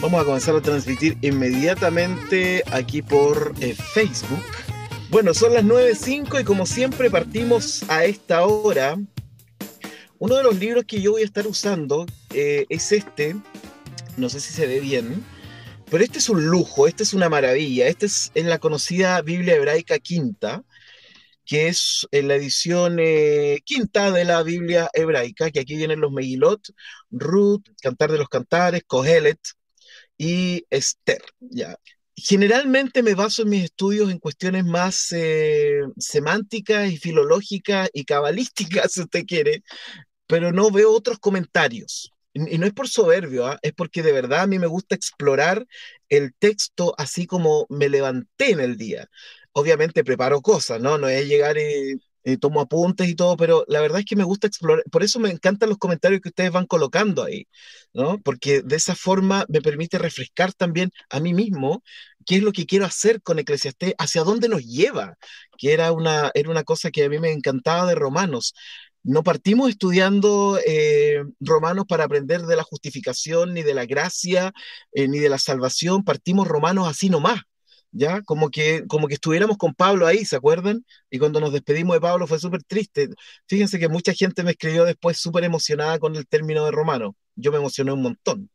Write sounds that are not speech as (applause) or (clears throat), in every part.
Vamos a comenzar a transmitir inmediatamente aquí por eh, Facebook. Bueno, son las 9.05 y como siempre partimos a esta hora. Uno de los libros que yo voy a estar usando eh, es este. No sé si se ve bien. Pero este es un lujo, este es una maravilla. Este es en la conocida Biblia hebraica quinta que es en la edición eh, quinta de la Biblia hebraica, que aquí vienen los Megilot, Ruth, Cantar de los Cantares, Kohelet y Esther. ¿ya? Generalmente me baso en mis estudios en cuestiones más eh, semánticas y filológicas y cabalísticas, (laughs) si usted quiere, pero no veo otros comentarios. Y no es por soberbio, ¿ah? es porque de verdad a mí me gusta explorar el texto así como me levanté en el día obviamente preparo cosas, ¿no? No es llegar y, tomo apuntes y todo, pero la verdad es que me gusta explorar, por eso me encantan los comentarios que ustedes van colocando ahí, ¿no? Porque de esa forma me permite refrescar también a mí mismo qué es lo que quiero hacer con Eclesiastés, hacia dónde nos lleva, que era una, era una cosa que a mí me encantaba de Romanos. No partimos estudiando eh, Romanos para aprender de la justificación, ni de la gracia, eh, ni de la salvación, partimos Romanos así nomás ¿ya? Como que, como que estuviéramos con Pablo ahí, ¿se acuerdan? Y cuando nos despedimos de Pablo fue súper triste. Fíjense que mucha gente me escribió después súper emocionada con el término de romano. Yo me emocioné un montón.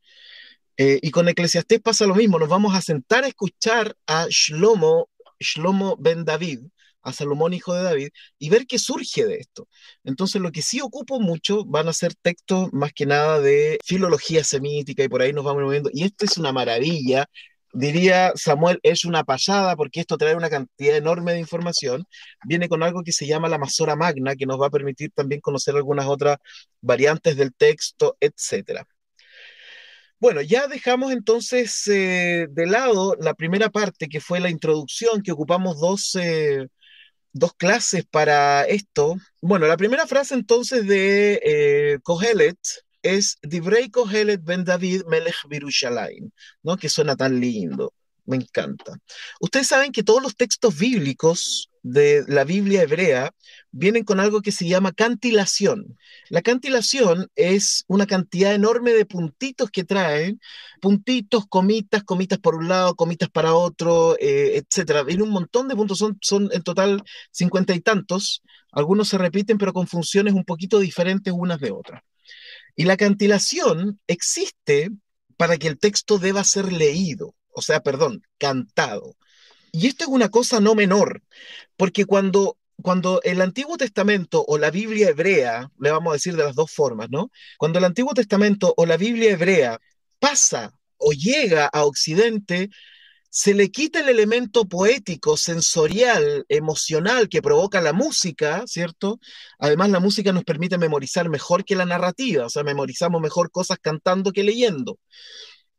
Eh, y con Eclesiastés pasa lo mismo, nos vamos a sentar a escuchar a Shlomo, Shlomo ben David, a Salomón, hijo de David, y ver qué surge de esto. Entonces, lo que sí ocupo mucho van a ser textos más que nada de filología semítica y por ahí nos vamos moviendo. Y esto es una maravilla diría Samuel, es una pasada porque esto trae una cantidad enorme de información. Viene con algo que se llama la Masora Magna, que nos va a permitir también conocer algunas otras variantes del texto, etc. Bueno, ya dejamos entonces eh, de lado la primera parte, que fue la introducción, que ocupamos dos, eh, dos clases para esto. Bueno, la primera frase entonces de eh, Kohelet, es Divrei Kohelet ben David Melech Birushalayim, ¿no? Que suena tan lindo. Me encanta. Ustedes saben que todos los textos bíblicos de la Biblia hebrea vienen con algo que se llama cantilación. La cantilación es una cantidad enorme de puntitos que traen, puntitos, comitas, comitas por un lado, comitas para otro, eh, etcétera. Viene un montón de puntos, son, son en total cincuenta y tantos. Algunos se repiten, pero con funciones un poquito diferentes unas de otras. Y la cantilación existe para que el texto deba ser leído, o sea, perdón, cantado. Y esto es una cosa no menor, porque cuando, cuando el Antiguo Testamento o la Biblia hebrea, le vamos a decir de las dos formas, ¿no? Cuando el Antiguo Testamento o la Biblia hebrea pasa o llega a Occidente, se le quita el elemento poético, sensorial, emocional que provoca la música, ¿cierto? Además, la música nos permite memorizar mejor que la narrativa, o sea, memorizamos mejor cosas cantando que leyendo.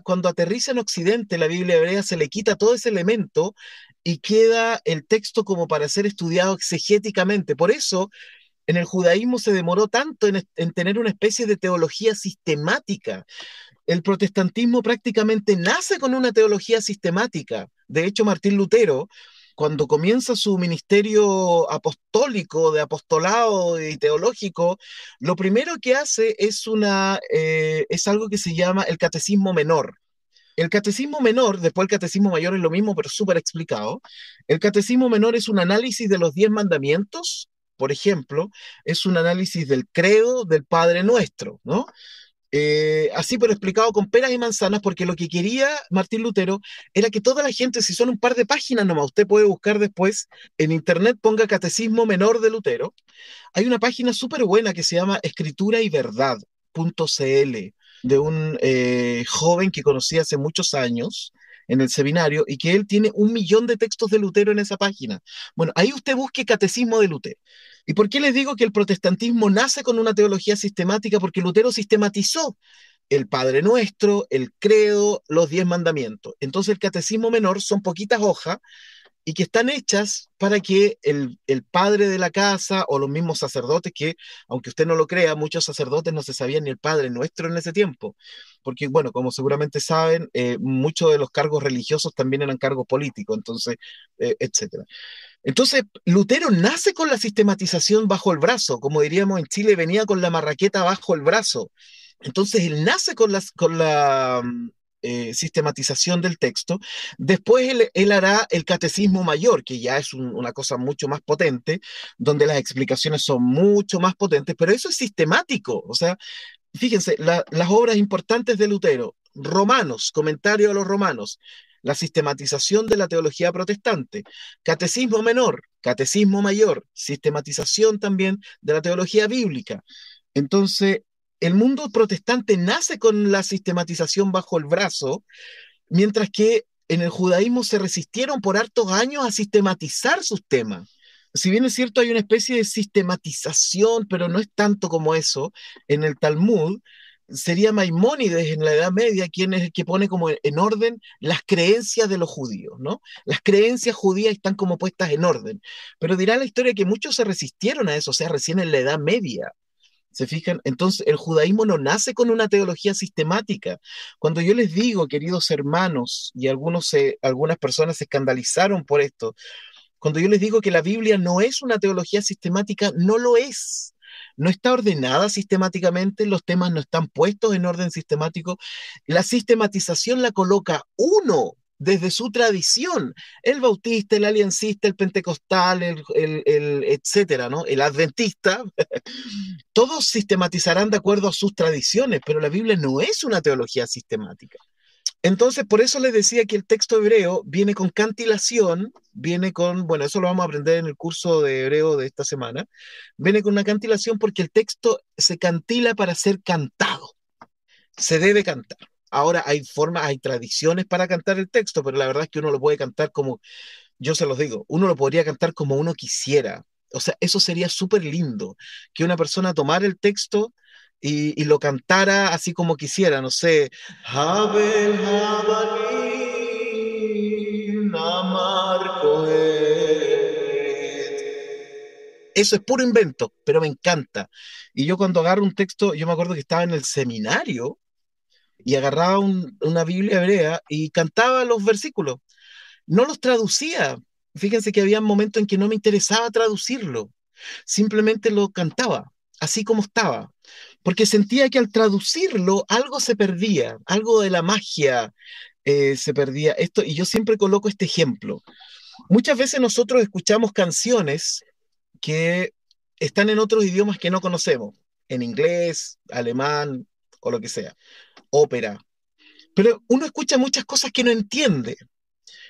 Cuando aterriza en Occidente la Biblia hebrea, se le quita todo ese elemento y queda el texto como para ser estudiado exegéticamente. Por eso, en el judaísmo se demoró tanto en, en tener una especie de teología sistemática el protestantismo prácticamente nace con una teología sistemática. De hecho, Martín Lutero, cuando comienza su ministerio apostólico, de apostolado y teológico, lo primero que hace es, una, eh, es algo que se llama el catecismo menor. El catecismo menor, después el catecismo mayor es lo mismo, pero súper explicado. El catecismo menor es un análisis de los diez mandamientos, por ejemplo, es un análisis del credo del Padre Nuestro, ¿no? Eh, así pero explicado con peras y manzanas, porque lo que quería Martín Lutero era que toda la gente, si son un par de páginas nomás, usted puede buscar después en internet, ponga Catecismo Menor de Lutero. Hay una página súper buena que se llama escritura y verdad.cl de un eh, joven que conocí hace muchos años en el seminario y que él tiene un millón de textos de Lutero en esa página. Bueno, ahí usted busque Catecismo de Lutero. ¿Y por qué les digo que el protestantismo nace con una teología sistemática? Porque Lutero sistematizó el Padre Nuestro, el Credo, los diez mandamientos. Entonces el catecismo menor son poquitas hojas y que están hechas para que el, padre de la casa o los mismos sacerdotes, que aunque usted no lo crea, muchos sacerdotes no se sabían ni el Padre Nuestro en ese tiempo, porque bueno, como seguramente saben, eh, muchos de los cargos religiosos también eran cargos políticos, entonces, eh, etcétera. Entonces, Lutero nace con la sistematización bajo el brazo, como diríamos en Chile, venía con la marraqueta bajo el brazo. Entonces, él nace con, las, con la eh, sistematización del texto. Después él, hará el catecismo mayor, que ya es una cosa mucho más potente, donde las explicaciones son mucho más potentes, pero eso es sistemático. O sea, fíjense, las obras importantes de Lutero, Romanos, comentario a los romanos, la sistematización de la teología protestante, catecismo menor, catecismo mayor, sistematización también de la teología bíblica. Entonces, el mundo protestante nace con la sistematización bajo el brazo, mientras que en el judaísmo se resistieron por hartos años a sistematizar sus temas. Si bien es cierto, hay una especie de sistematización, pero no es tanto como eso, en el Talmud, sería Maimónides en la Edad Media quien es que pone como en orden las creencias de los judíos, ¿no? Las creencias judías están como puestas en orden. Pero dirá la historia que muchos se resistieron a eso, o sea, recién en la Edad Media. ¿Se fijan? Entonces, el judaísmo no nace con una teología sistemática. Cuando yo les digo, queridos hermanos, y algunos algunas personas se escandalizaron por esto, cuando yo les digo que la Biblia no es una teología sistemática, no lo es. No está ordenada sistemáticamente, los temas no están puestos en orden sistemático. La sistematización la coloca uno desde su tradición, el bautista, el aliancista, el pentecostal, el, etcétera, ¿no? El adventista, (laughs) todos sistematizarán de acuerdo a sus tradiciones, pero la Biblia no es una teología sistemática. Entonces, por eso les decía que el texto hebreo viene con cantilación, viene con, bueno, eso lo vamos a aprender en el curso de hebreo de esta semana, viene con una cantilación porque el texto se cantila para ser cantado, se debe cantar. Ahora hay formas, hay tradiciones para cantar el texto, pero la verdad es que uno lo puede cantar como, yo se los digo, uno lo podría cantar como uno quisiera. O sea, eso sería súper lindo, que una persona tomara el texto y, lo cantara así como quisiera, no sé. Eso es puro invento, pero me encanta. Y yo cuando agarro un texto, yo me acuerdo que estaba en el seminario y agarraba una Biblia hebrea y cantaba los versículos. No los traducía. Fíjense que había momentos en que no me interesaba traducirlo. Simplemente lo cantaba, así como estaba. Porque sentía que al traducirlo algo se perdía, algo de la magia eh, se perdía. Esto, y yo siempre coloco este ejemplo. Muchas veces nosotros escuchamos canciones que están en otros idiomas que no conocemos, en inglés, alemán o lo que sea ópera. Pero uno escucha muchas cosas que no entiende.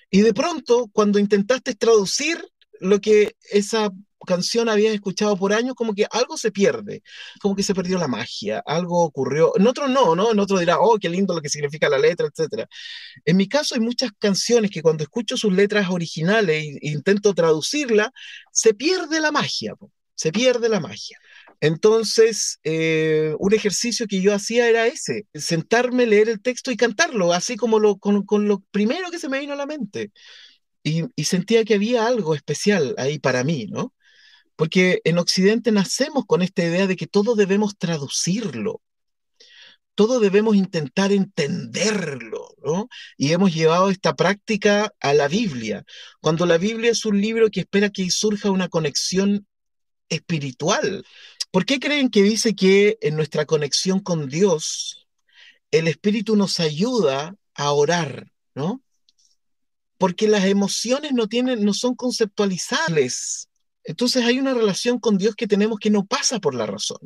Y de pronto, cuando intentaste traducir lo que esa canción habías escuchado por años, como que algo se pierde, como que se perdió la magia, algo ocurrió. En otro no, ¿no? En otro dirá, oh, qué lindo lo que significa la letra, etc. En mi caso hay muchas canciones que cuando escucho sus letras originales e intento traducirla, se pierde la magia, se pierde la magia. Entonces, eh, un ejercicio que yo hacía era ese, sentarme, leer el texto y cantarlo, así como lo, con, lo primero que se me vino a la mente. Y, y, sentía que había algo especial ahí para mí, ¿no? Porque en Occidente nacemos con esta idea de que todo debemos traducirlo, todo debemos intentar entenderlo, ¿no? Y hemos llevado esta práctica a la Biblia, cuando la Biblia es un libro que espera que surja una conexión espiritual. ¿Por qué creen que dice que en nuestra conexión con Dios, el Espíritu nos ayuda a orar, ¿no? Porque las emociones no, tienen, no son conceptualizables. Entonces hay una relación con Dios que tenemos que no pasa por la razón.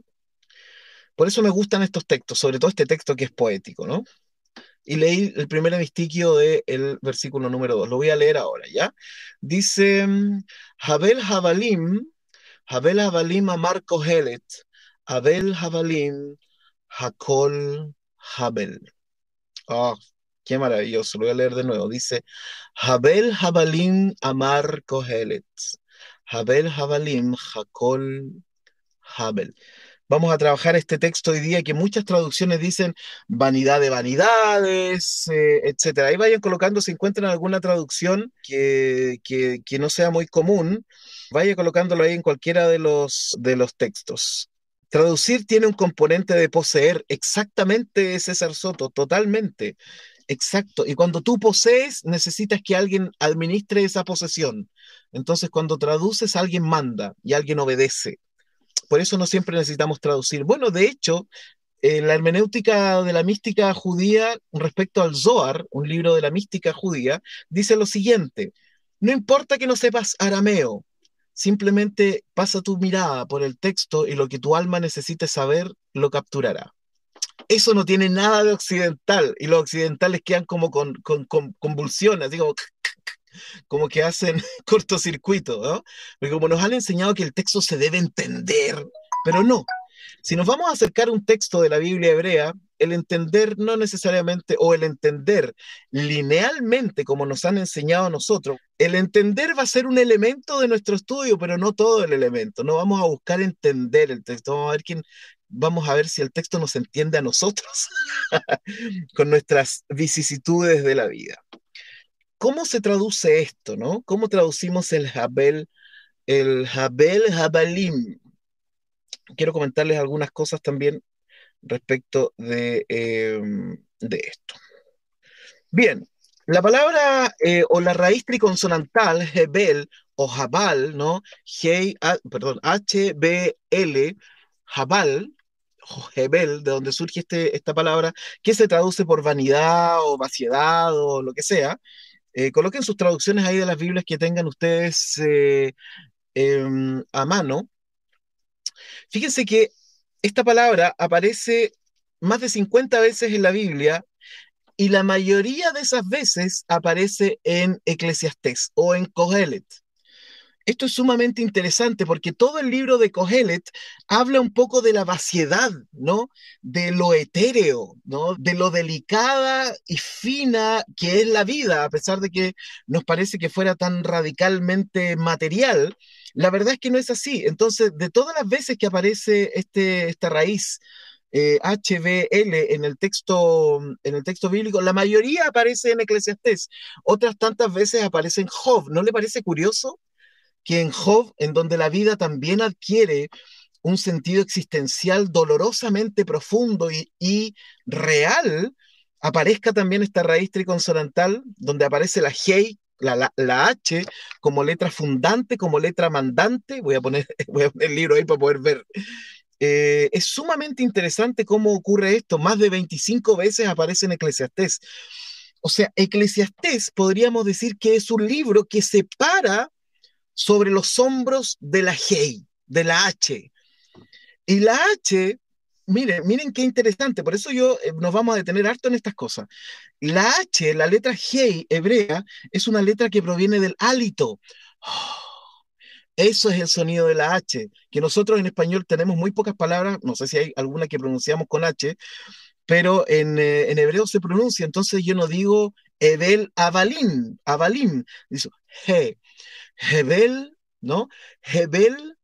Por eso me gustan estos textos, sobre todo este texto que es poético, ¿no? Y leí el primer amistiquio del versículo número 2. Lo voy a leer ahora, ¿ya? Dice, Jabel Jabalim Abel Havalim Amar Kohelet, Abel Havalim Hakol Habel. Oh, qué maravilloso, lo voy a leer de nuevo. Dice, Habel Havalim Amar Kohelet, Habel Havalim Hakol Habel. Vamos a trabajar este texto hoy día que muchas traducciones dicen vanidad de vanidades, eh, etcétera. Ahí vayan colocando, si encuentran alguna traducción que, que, que no sea muy común, vaya colocándolo ahí en cualquiera de los, de los textos. Traducir tiene un componente de poseer, exactamente César Soto, totalmente. Exacto. Y cuando tú posees, necesitas que alguien administre esa posesión. Entonces, cuando traduces, alguien manda y alguien obedece. Por eso no siempre necesitamos traducir. Bueno, de hecho, en la hermenéutica de la mística judía respecto al Zohar, un libro de la mística judía, dice lo siguiente, no importa que no sepas arameo, simplemente pasa tu mirada por el texto y lo que tu alma necesite saber lo capturará. Eso no tiene nada de occidental y los occidentales quedan como con, con convulsiones, digo, como que hacen (laughs) cortocircuito, ¿no? Porque como nos han enseñado que el texto se debe entender, pero no. Si nos vamos a acercar a un texto de la Biblia hebrea, el entender no necesariamente, o el entender linealmente como nos han enseñado a nosotros, el entender va a ser un elemento de nuestro estudio, pero no todo el elemento. No vamos a buscar entender el texto, vamos a ver quién, vamos a ver si el texto nos entiende a nosotros (laughs) con nuestras vicisitudes de la vida. ¿Cómo se traduce esto, no? ¿Cómo traducimos el Jabel, el Jabel Jabalim? Quiero comentarles algunas cosas también respecto de, em, de esto. Bien, la palabra eh, o la raíz triconsonantal, Hebel o Jabal, ¿no? G, perdón, H-B-L, Jabal, Hebel, de donde surge este, esta palabra, que se traduce por vanidad o vaciedad o lo que sea, eh, coloquen sus traducciones ahí de las Biblias que tengan ustedes eh, em, a mano. Fíjense que esta palabra aparece más de 50 veces en la Biblia y la mayoría de esas veces aparece en Eclesiastés o en Kohelet. Esto es sumamente interesante porque todo el libro de Kohelet habla un poco de la vaciedad, ¿no? De lo etéreo, ¿no? De lo delicada y fina que es la vida, a pesar de que nos parece que fuera tan radicalmente material. La verdad es que no es así. Entonces, de todas las veces que aparece este, esta raíz HBL eh, en el texto en el texto bíblico, la mayoría aparece en Eclesiastés, otras tantas veces aparece en Job. ¿No le parece curioso? Que en Job, en donde la vida también adquiere un sentido existencial dolorosamente profundo y, real, aparezca también esta raíz triconsonantal, donde aparece la G, la, la, H, como letra fundante, como letra mandante. (laughs) Voy a poner, el libro ahí para poder ver. Eh, es sumamente interesante cómo ocurre esto. Más de 25 veces aparece en Eclesiastés. O sea, Eclesiastés podríamos decir que es un libro que separa sobre los hombros de la G, de la H. Y la H, miren, miren qué interesante, por eso yo eh, nos vamos a detener harto en estas cosas. La H, la letra G hebrea, es una letra que proviene del hálito. (gasps) Eso es el sonido de la H, que nosotros en español tenemos muy pocas palabras, no sé si hay alguna que pronunciamos con H, pero en, eh, hebreo se pronuncia, entonces yo no digo Ebel Abalim, Abalim, dice G, Hebel, ¿no? Hebel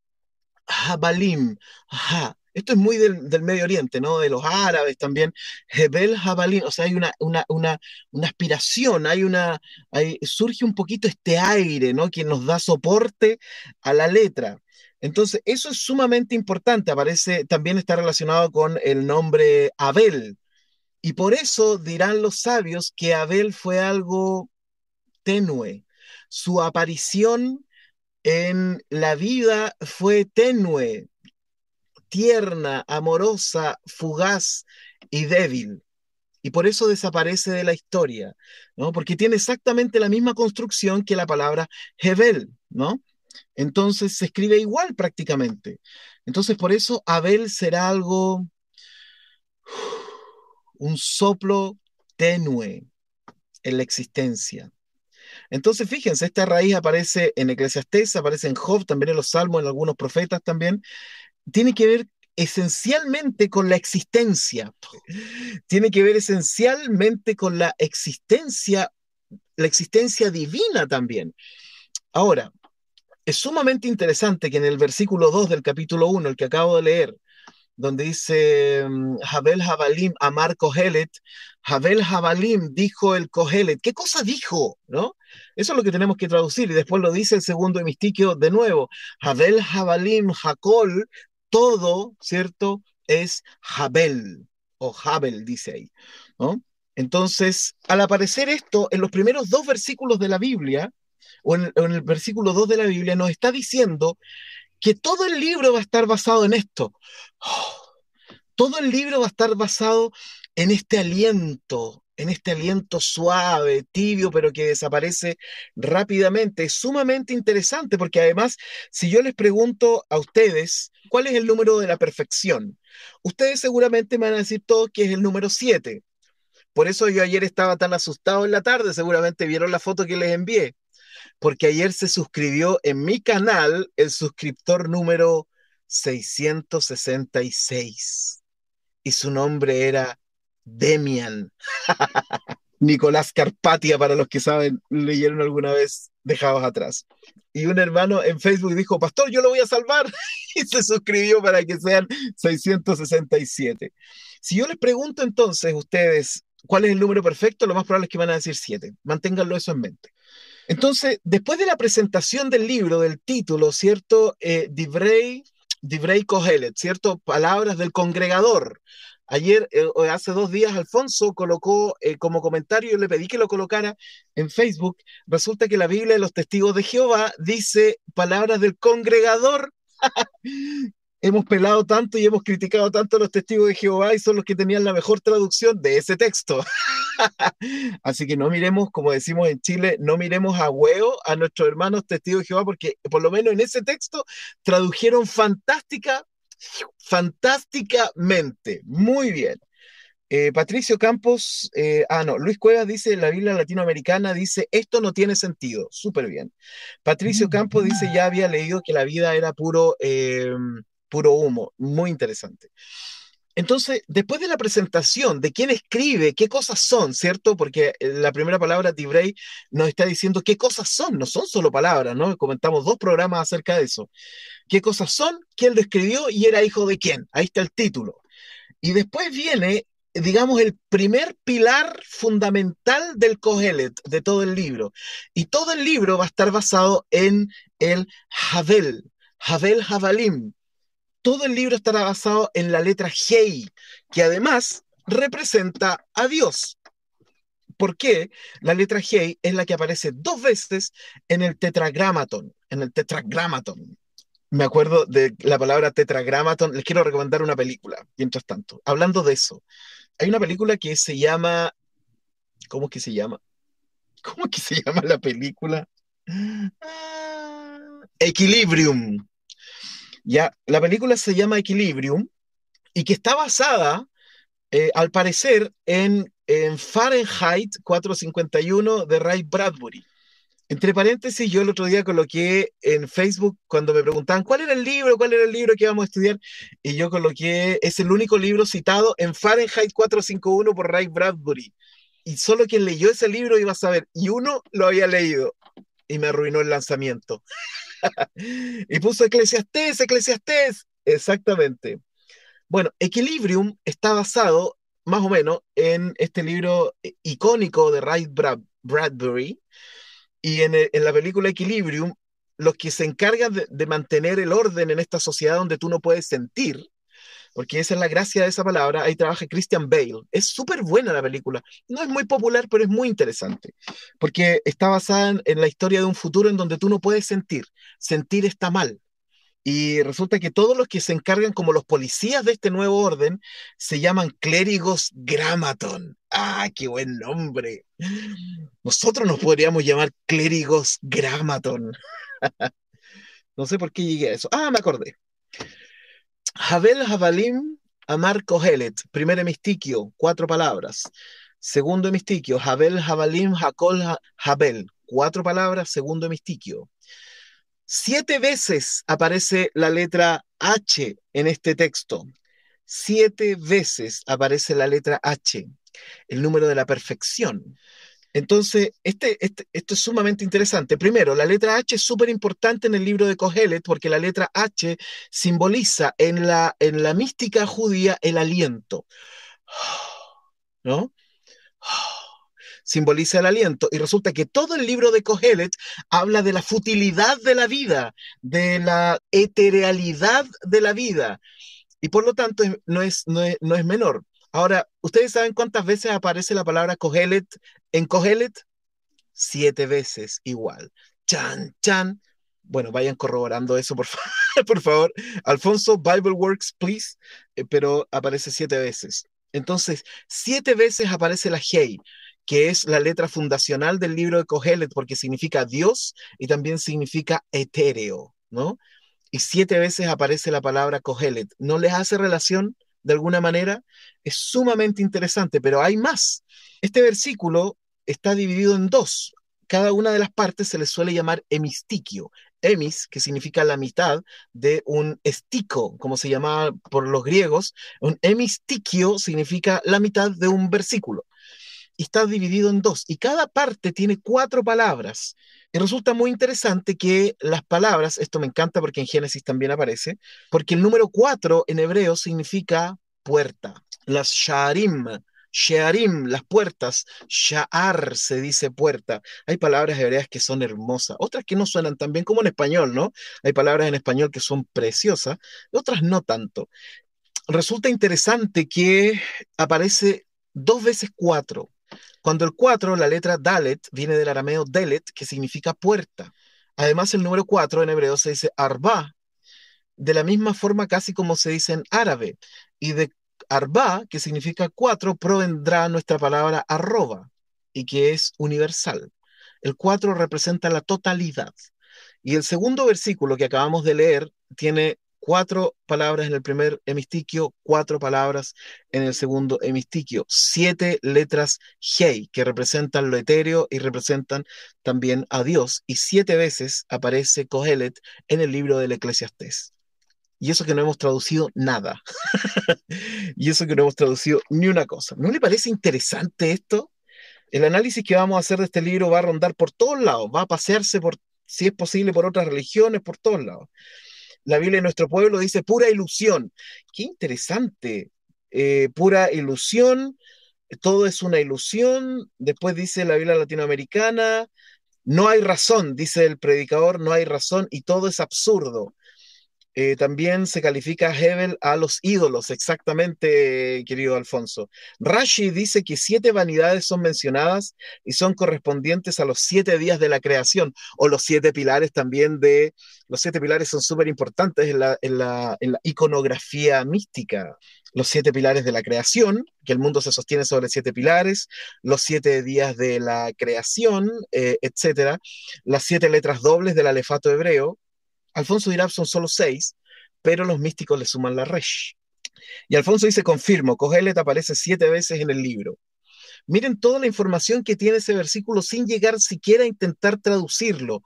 Jabalim. Ajá. Esto es muy del, Medio Oriente, ¿no? De los árabes también. Hebel Jabalim. O sea, hay una, una, una, una aspiración, hay una, surge un poquito este aire, ¿no? Que nos da soporte a la letra. Entonces, eso es sumamente importante. Aparece, también está relacionado con el nombre Abel. Y por eso dirán los sabios que Abel fue algo tenue, su aparición en la vida fue tenue, tierna, amorosa, fugaz y débil. Y por eso desaparece de la historia, ¿no? Porque tiene exactamente la misma construcción que la palabra Hebel, ¿no? Entonces se escribe igual prácticamente. Entonces por eso Abel será algo, un soplo tenue en la existencia. Entonces, fíjense, esta raíz aparece en Eclesiastés, aparece en Job, también en los Salmos, en algunos profetas también. Tiene que ver esencialmente con la existencia. Tiene que ver esencialmente con la existencia, la existencia divina también. Ahora, es sumamente interesante que en el versículo 2 del capítulo 1, el que acabo de leer, donde dice mm, Jabel Jabalim, Amar Kohelet, Jabel Jabalim dijo el Kohelet. ¿Qué cosa dijo? ¿No? Eso es lo que tenemos que traducir. Y después lo dice el segundo hemistiquio de nuevo. Jabel Jabalim, Jacol, todo, ¿cierto? Es Jabel, o Jabel, dice ahí. ¿no? Entonces, al aparecer esto en los primeros dos versículos de la Biblia, o en, el versículo 2 de la Biblia, nos está diciendo que todo el libro va a estar basado en esto. todo el libro va a estar basado en este aliento, en este aliento suave, tibio, pero que desaparece rápidamente. Es sumamente interesante porque además, si yo les pregunto a ustedes, ¿cuál es el número de la perfección? Ustedes seguramente me van a decir todos que es el número 7. Por eso yo ayer estaba tan asustado en la tarde, seguramente vieron la foto que les envié porque ayer se suscribió en mi canal el suscriptor número 666 y su nombre era Demian. (laughs) Nicolás Carpatia, para los que saben, leyeron alguna vez dejados atrás. Y un hermano en Facebook dijo, Pastor, yo lo voy a salvar. (laughs) y se suscribió para que sean 667. Si yo les pregunto entonces ustedes cuál es el número perfecto, lo más probable es que van a decir 7. Manténganlo eso en mente. Entonces, después de la presentación del libro, del título, ¿cierto? Eh, Divrei, Divrei ¿cierto? Palabras del congregador. Ayer, eh, hace dos días, Alfonso colocó eh, como comentario, yo le pedí que lo colocara en Facebook. Resulta que la Biblia de los Testigos de Jehová dice palabras del congregador. (laughs) hemos pelado tanto y hemos criticado tanto a los testigos de Jehová y son los que tenían la mejor traducción de ese texto. (laughs) Así que no miremos, como decimos en Chile, no miremos a huevo a nuestros hermanos testigos de Jehová, porque por lo menos en ese texto tradujeron fantástica, fantásticamente. Muy bien. Eh, Patricio Campos, eh, ah, no, Luis Cuevas dice, la Biblia latinoamericana dice, esto no tiene sentido, súper bien. Patricio Campos dice, ya había leído que la vida era puro, em, puro humo, muy interesante. Entonces, después de la presentación de quién escribe, qué cosas son, ¿cierto? Porque eh, la primera palabra, Tibrey, nos está diciendo qué cosas son, no son solo palabras, ¿no? Comentamos dos programas acerca de eso. ¿Qué cosas son? ¿Quién lo escribió y era hijo de quién? Ahí está el título. Y después viene, digamos, el primer pilar fundamental del Kohelet, de todo el libro. Y todo el libro va a estar basado en el Havel, Havel Havalim, todo el libro estará basado en la letra Hei, que además representa a Dios. ¿Por qué? La letra Hei es la que aparece dos veces en el tetragramaton, en el tetragramaton. Me acuerdo de la palabra tetragramaton, les quiero recomendar una película, mientras tanto. Hablando de eso, hay una película que se llama, ¿cómo es que se llama? (laughs) ¿Cómo es que se llama la película? Ah, Equilibrium. Ya, la película se llama Equilibrium y que está basada, eh, al parecer, en, en, Fahrenheit 451 de Ray Bradbury. Entre paréntesis, yo el otro día coloqué en Facebook cuando me preguntaban cuál era el libro, cuál era el libro que íbamos a estudiar, y yo coloqué, es el único libro citado en Fahrenheit 451 por Ray Bradbury. Y solo quien leyó ese libro iba a saber, y uno lo había leído, y me arruinó el lanzamiento. (laughs) y puso Eclesiastés, Eclesiastés. Exactamente. Bueno, Equilibrium está basado más o menos en este libro icónico de Ray Bradbury. Y en, la película Equilibrium, los que se encargan de mantener el orden en esta sociedad donde tú no puedes sentir, porque esa es la gracia de esa palabra. Ahí trabaja Christian Bale. Es súper buena la película. No es muy popular, pero es muy interesante, porque está basada en, la historia de un futuro en donde tú no puedes sentir. Sentir está mal. Y resulta que todos los que se encargan como los policías de este nuevo orden se llaman clérigos Gramaton. ¡Ah, qué buen nombre! Nosotros nos podríamos llamar clérigos Gramaton. (laughs) no sé por qué llegué a eso. Ah, me acordé. Havel Havalim Amar Kohelet, primer hemistiquio, cuatro palabras. Segundo hemistiquio, Havel Havalim Hakol Havel, cuatro palabras, segundo hemistiquio. Siete veces aparece la letra H en este texto. Siete veces aparece la letra H, el número de la perfección. Entonces, este, este, esto es sumamente interesante. Primero, la letra H es súper importante en el libro de Kohelet porque la letra H simboliza en la, en la mística judía el aliento. (sighs) ¿No? (sighs) simboliza el aliento, y resulta que todo el libro de Kohelet habla de la futilidad de la vida, de la eterealidad de la vida, y por lo tanto no es, no es, no es menor. Ahora, ¿ustedes saben cuántas veces aparece la palabra Kohelet en Kohelet? Siete veces igual. Chan, chan. Bueno, vayan corroborando eso, por, favor. (laughs) por favor. Alfonso, Bible Works, please. Eh, pero aparece siete veces. Entonces, siete veces aparece la Hei, que es la letra fundacional del libro de Kohelet, porque significa Dios y también significa etéreo, ¿no? Y siete veces aparece la palabra Kohelet. ¿No les hace relación? de alguna manera, es sumamente interesante, pero hay más. Este versículo está dividido en dos. Cada una de las partes se le suele llamar hemistiquio. Emis, que significa la mitad de un estico, como se llamaba por los griegos. Un hemistiquio significa la mitad de un versículo. Y está dividido en dos. Y cada parte tiene cuatro palabras. Y resulta muy interesante que las palabras, esto me encanta porque en Génesis también aparece, porque el número cuatro en hebreo significa puerta. Las sharim, Shearim, las puertas, Sha'ar se dice puerta. Hay palabras hebreas que son hermosas, otras que no suenan tan bien como en español, ¿no? Hay palabras en español que son preciosas, otras no tanto. Resulta interesante que aparece dos veces cuatro. Cuando el 4, la letra Dalet, viene del arameo Delet, que significa puerta. Además, el número 4 en hebreo se dice Arba, de la misma forma casi como se dice en árabe. Y de Arba, que significa 4, provendrá nuestra palabra arroba, y que es universal. El 4 representa la totalidad. Y el segundo versículo que acabamos de leer tiene cuatro palabras en el primer hemistiquio, cuatro palabras en el segundo hemistiquio, siete letras Hei que representan lo etéreo y representan también a Dios, y siete veces aparece Kohelet en el libro del Eclesiastés. Y eso que no hemos traducido nada. (laughs) y eso que no hemos traducido ni una cosa. ¿No le parece interesante esto? El análisis que vamos a hacer de este libro va a rondar por todos lados, va a pasearse por, si es posible, por otras religiones, por todos lados la Biblia de nuestro pueblo dice pura ilusión. Qué interesante. Eh, pura ilusión, todo es una ilusión. Después dice la Biblia latinoamericana, no hay razón, dice el predicador, no hay razón y todo es absurdo. Eh, también se califica Hebel a los ídolos, exactamente, querido Alfonso. Rashi dice que siete vanidades son mencionadas y son correspondientes a los siete días de la creación, o los siete pilares también de... Los siete pilares son súper importantes en la, en, la, iconografía mística. Los siete pilares de la creación, que el mundo se sostiene sobre siete pilares, los siete días de la creación, eh, etcétera, las siete letras dobles del alefato hebreo, Alfonso dirá son solo seis, pero los místicos le suman la resh. Y Alfonso dice, confirmo, Cogelet aparece siete veces en el libro. Miren toda la información que tiene ese versículo sin llegar siquiera a intentar traducirlo.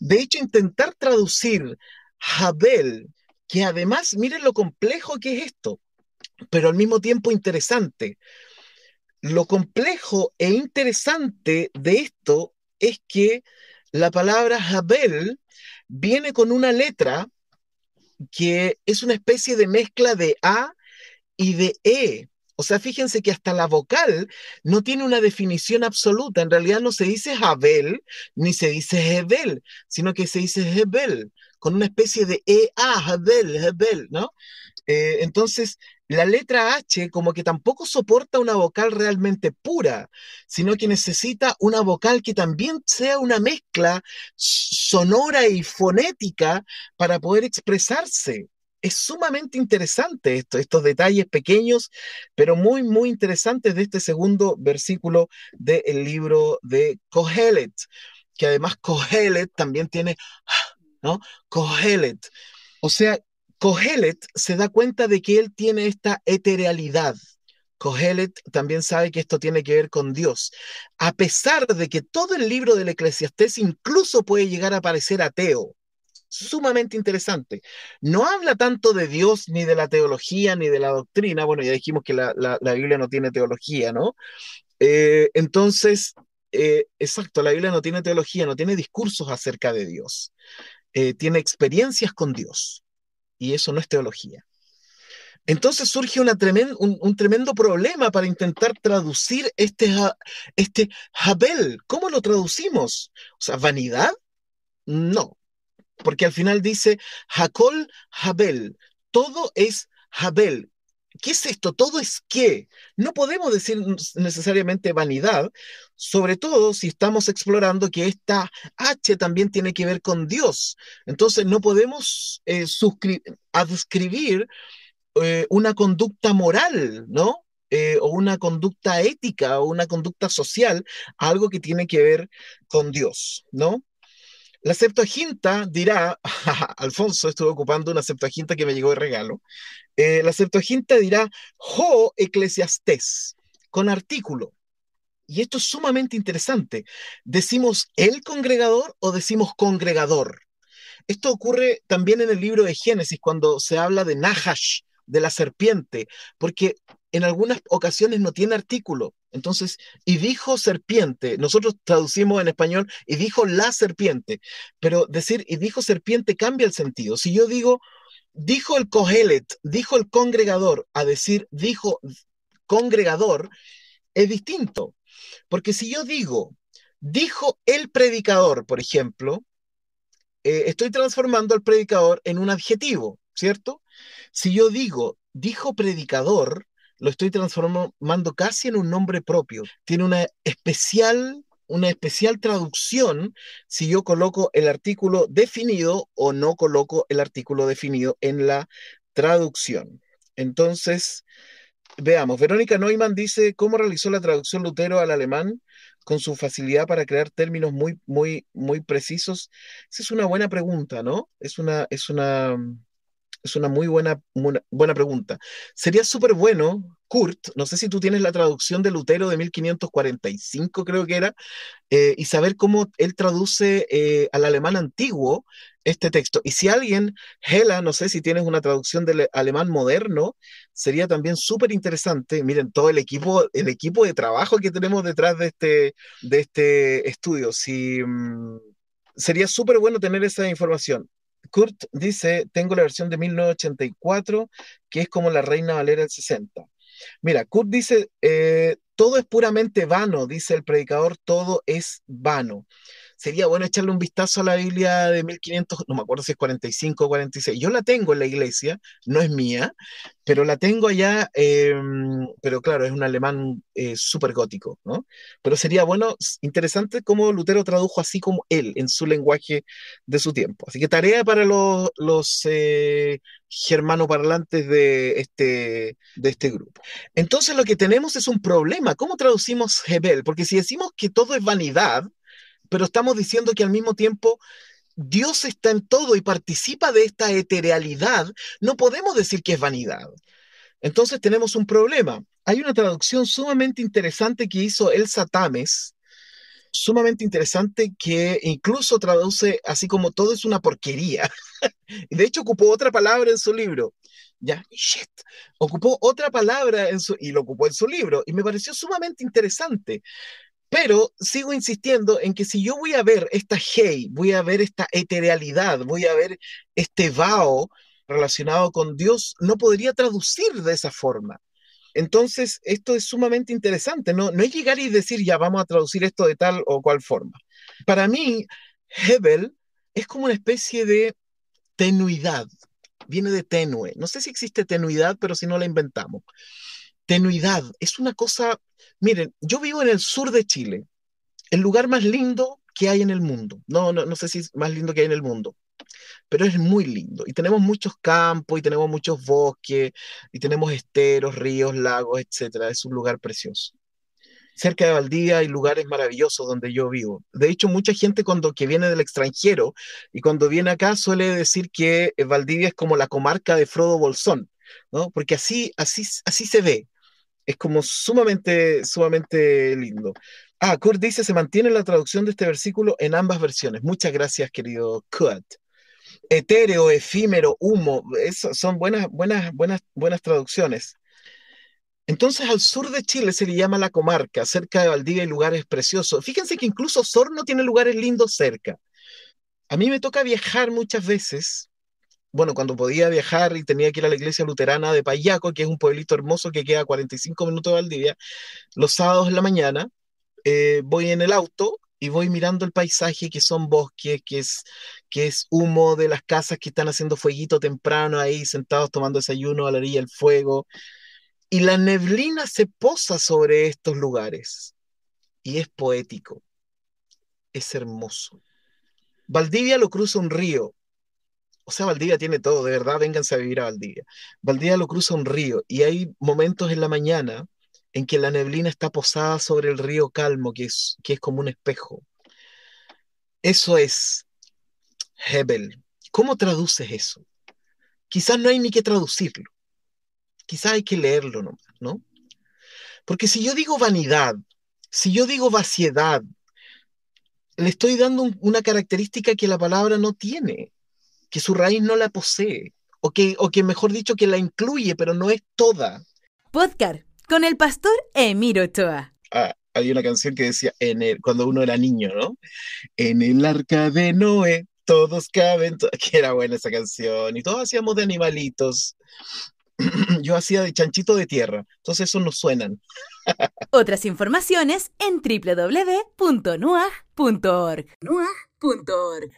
De hecho, intentar traducir Jabel, que además, miren lo complejo que es esto, pero al mismo tiempo interesante. Lo complejo e interesante de esto es que la palabra Jabel viene con una letra que es una especie de mezcla de A y de E. O sea, fíjense que hasta la vocal no tiene una definición absoluta. En realidad no se dice Jabel ni se dice Hebel, sino que se dice Hebel, con una especie de EA, Jabel, Hebel, ¿no? Eh, entonces, la letra H como que tampoco soporta una vocal realmente pura, sino que necesita una vocal que también sea una mezcla sonora y fonética para poder expresarse. Es sumamente interesante esto, estos detalles pequeños, pero muy, muy interesantes de este segundo versículo del libro de Kohelet, que además Kohelet también tiene, ¿no? Kohelet. O sea, Kohelet se da cuenta de que él tiene esta eterealidad. Kohelet también sabe que esto tiene que ver con Dios, a pesar de que todo el libro del Eclesiastés incluso puede llegar a parecer ateo. Sumamente interesante. No habla tanto de Dios, ni de la teología, ni de la doctrina. Bueno, ya dijimos que la, Biblia no tiene teología, ¿no? Eh, entonces, eh, exacto, la Biblia no tiene teología, no tiene discursos acerca de Dios, eh, tiene experiencias con Dios, y eso no es teología. Entonces surge un, tremendo problema para intentar traducir este, este Habel. ¿Cómo lo traducimos? O sea, vanidad. No, porque al final dice Hakol Habel. Todo es Habel. ¿Qué es esto? Todo es qué. No podemos decir necesariamente vanidad, sobre todo si estamos explorando que esta H también tiene que ver con Dios. Entonces no podemos eh, adscribir eh, una conducta moral, ¿no? Eh, o una conducta ética o una conducta social, algo que tiene que ver con Dios, ¿no? La Septuaginta dirá, (laughs) Alfonso estuvo ocupando una Septuaginta que me llegó de regalo, eh, la Septuaginta dirá, ho eclesiastés, con artículo. Y esto es sumamente interesante. ¿Decimos el congregador o decimos congregador? Esto ocurre también en el libro de Génesis, cuando se habla de Nahash, de la serpiente, porque en algunas ocasiones no tiene artículo. Entonces, y dijo serpiente, nosotros traducimos en español y dijo la serpiente, pero decir y dijo serpiente cambia el sentido. Si yo digo, dijo el cogelet, dijo el congregador, a decir dijo congregador, es distinto. Porque si yo digo, dijo el predicador, por ejemplo, eh, estoy transformando al predicador en un adjetivo, ¿cierto? Si yo digo, dijo predicador, lo estoy transformando casi en un nombre propio. Tiene una especial, una especial traducción si yo coloco el artículo definido o no coloco el artículo definido en la traducción. Entonces, veamos, Verónica Neumann dice, ¿cómo realizó la traducción Lutero al alemán? con su facilidad para crear términos muy, muy, muy precisos? Esa es una buena pregunta, ¿no? Es una, es una, es una muy buena, buena pregunta. Sería súper bueno, Kurt, no sé si tú tienes la traducción de Lutero de 1545, creo que era, eh, y saber cómo él traduce eh, al alemán antiguo este texto. Y si alguien, Hela, no sé si tienes una traducción del alemán moderno, sería también súper interesante. Miren, todo el equipo, el equipo de trabajo que tenemos detrás de este, de este estudio. Si, mm, sería súper bueno tener esa información. Kurt dice, tengo la versión de 1984, que es como la Reina Valera del 60. Mira, Kurt dice, eh, todo es puramente vano, dice el predicador, todo es vano sería bueno echarle un vistazo a la Biblia de 1500, no me acuerdo si es 45 o 46. Yo la tengo en la iglesia, no es mía, pero la tengo allá, em, pero claro, es un alemán eh, súper gótico, ¿no? Pero sería bueno, interesante cómo Lutero tradujo así como él, en su lenguaje de su tiempo. Así que tarea para los, los eh, germanoparlantes de este, de este grupo. Entonces lo que tenemos es un problema. ¿Cómo traducimos Hebel? Porque si decimos que todo es vanidad, pero estamos diciendo que al mismo tiempo Dios está en todo y participa de esta eterealidad, no podemos decir que es vanidad. Entonces tenemos un problema. Hay una traducción sumamente interesante que hizo Elsa Tames, sumamente interesante que incluso traduce así como todo es una porquería. (laughs) de hecho ocupó otra palabra en su libro. Ya, shit. Ocupó otra palabra y lo ocupó en su libro. Y me pareció sumamente interesante. Pero sigo insistiendo en que si yo voy a ver esta hey, voy a ver esta eterealidad, voy a ver este vao relacionado con Dios, no podría traducir de esa forma. Entonces, esto es sumamente interesante, no, no es llegar y decir, ya vamos a traducir esto de tal o cual forma. Para mí, Hebel es como una especie de tenuidad, viene de tenue. No sé si existe tenuidad, pero si no la inventamos. Tenuidad es una cosa Miren, yo vivo en el sur de Chile, el lugar más lindo que hay en el mundo. No, no, no sé si es más lindo que hay en el mundo, pero es muy lindo. Y tenemos muchos campos, y tenemos muchos bosques, y tenemos esteros, ríos, lagos, etc. Es un lugar precioso. Cerca de Valdivia hay lugares maravillosos donde yo vivo. De hecho, mucha gente cuando que viene del extranjero y cuando viene acá suele decir que Valdivia es como la comarca de Frodo Bolsón, ¿no? Porque así, así, así se ve es como sumamente, sumamente lindo. Ah, Kurt dice, se mantiene la traducción de este versículo en ambas versiones. Muchas gracias, querido Kurt. Etéreo, efímero, humo, eso son buenas, buenas, buenas, buenas traducciones. Entonces al sur de Chile se le llama la comarca, cerca de Valdivia hay lugares preciosos. Fíjense que incluso Osorno tiene lugares lindos cerca. A mí me toca viajar muchas veces, bueno, cuando podía viajar y tenía que ir a la iglesia luterana de Payaco, que es un pueblito hermoso que queda a 45 minutos de Valdivia, los sábados en la mañana eh, voy en el auto y voy mirando el paisaje que son bosques, que es, que es humo de las casas que están haciendo fueguito temprano ahí, sentados tomando desayuno a la orilla del fuego. Y la neblina se posa sobre estos lugares. Y es poético. Es hermoso. Valdivia lo cruza un río. O sea, Valdivia tiene todo, de verdad, vénganse a vivir a Valdivia. Valdivia lo cruza un río y hay momentos en la mañana en que la neblina está posada sobre el río calmo, que es, que es como un espejo. Eso es Hebel. ¿Cómo traduces eso? Quizás no hay ni que traducirlo. Quizás hay que leerlo nomás, ¿no? Porque si yo digo vanidad, si yo digo vaciedad, le estoy dando una característica que la palabra no tiene, que su raíz no la posee, o que, o que mejor dicho, que la incluye, pero no es toda. Podcast con el pastor Emiro Ochoa. Ah, hay una canción que decía, en el, cuando uno era niño, ¿no? En el arca de Noé, todos caben, (laughs) que era buena esa canción, y todos hacíamos de animalitos. (clears throat) Yo hacía de chanchito de tierra, entonces eso nos suenan. Otras informaciones en www.nuag.org. Nuag.org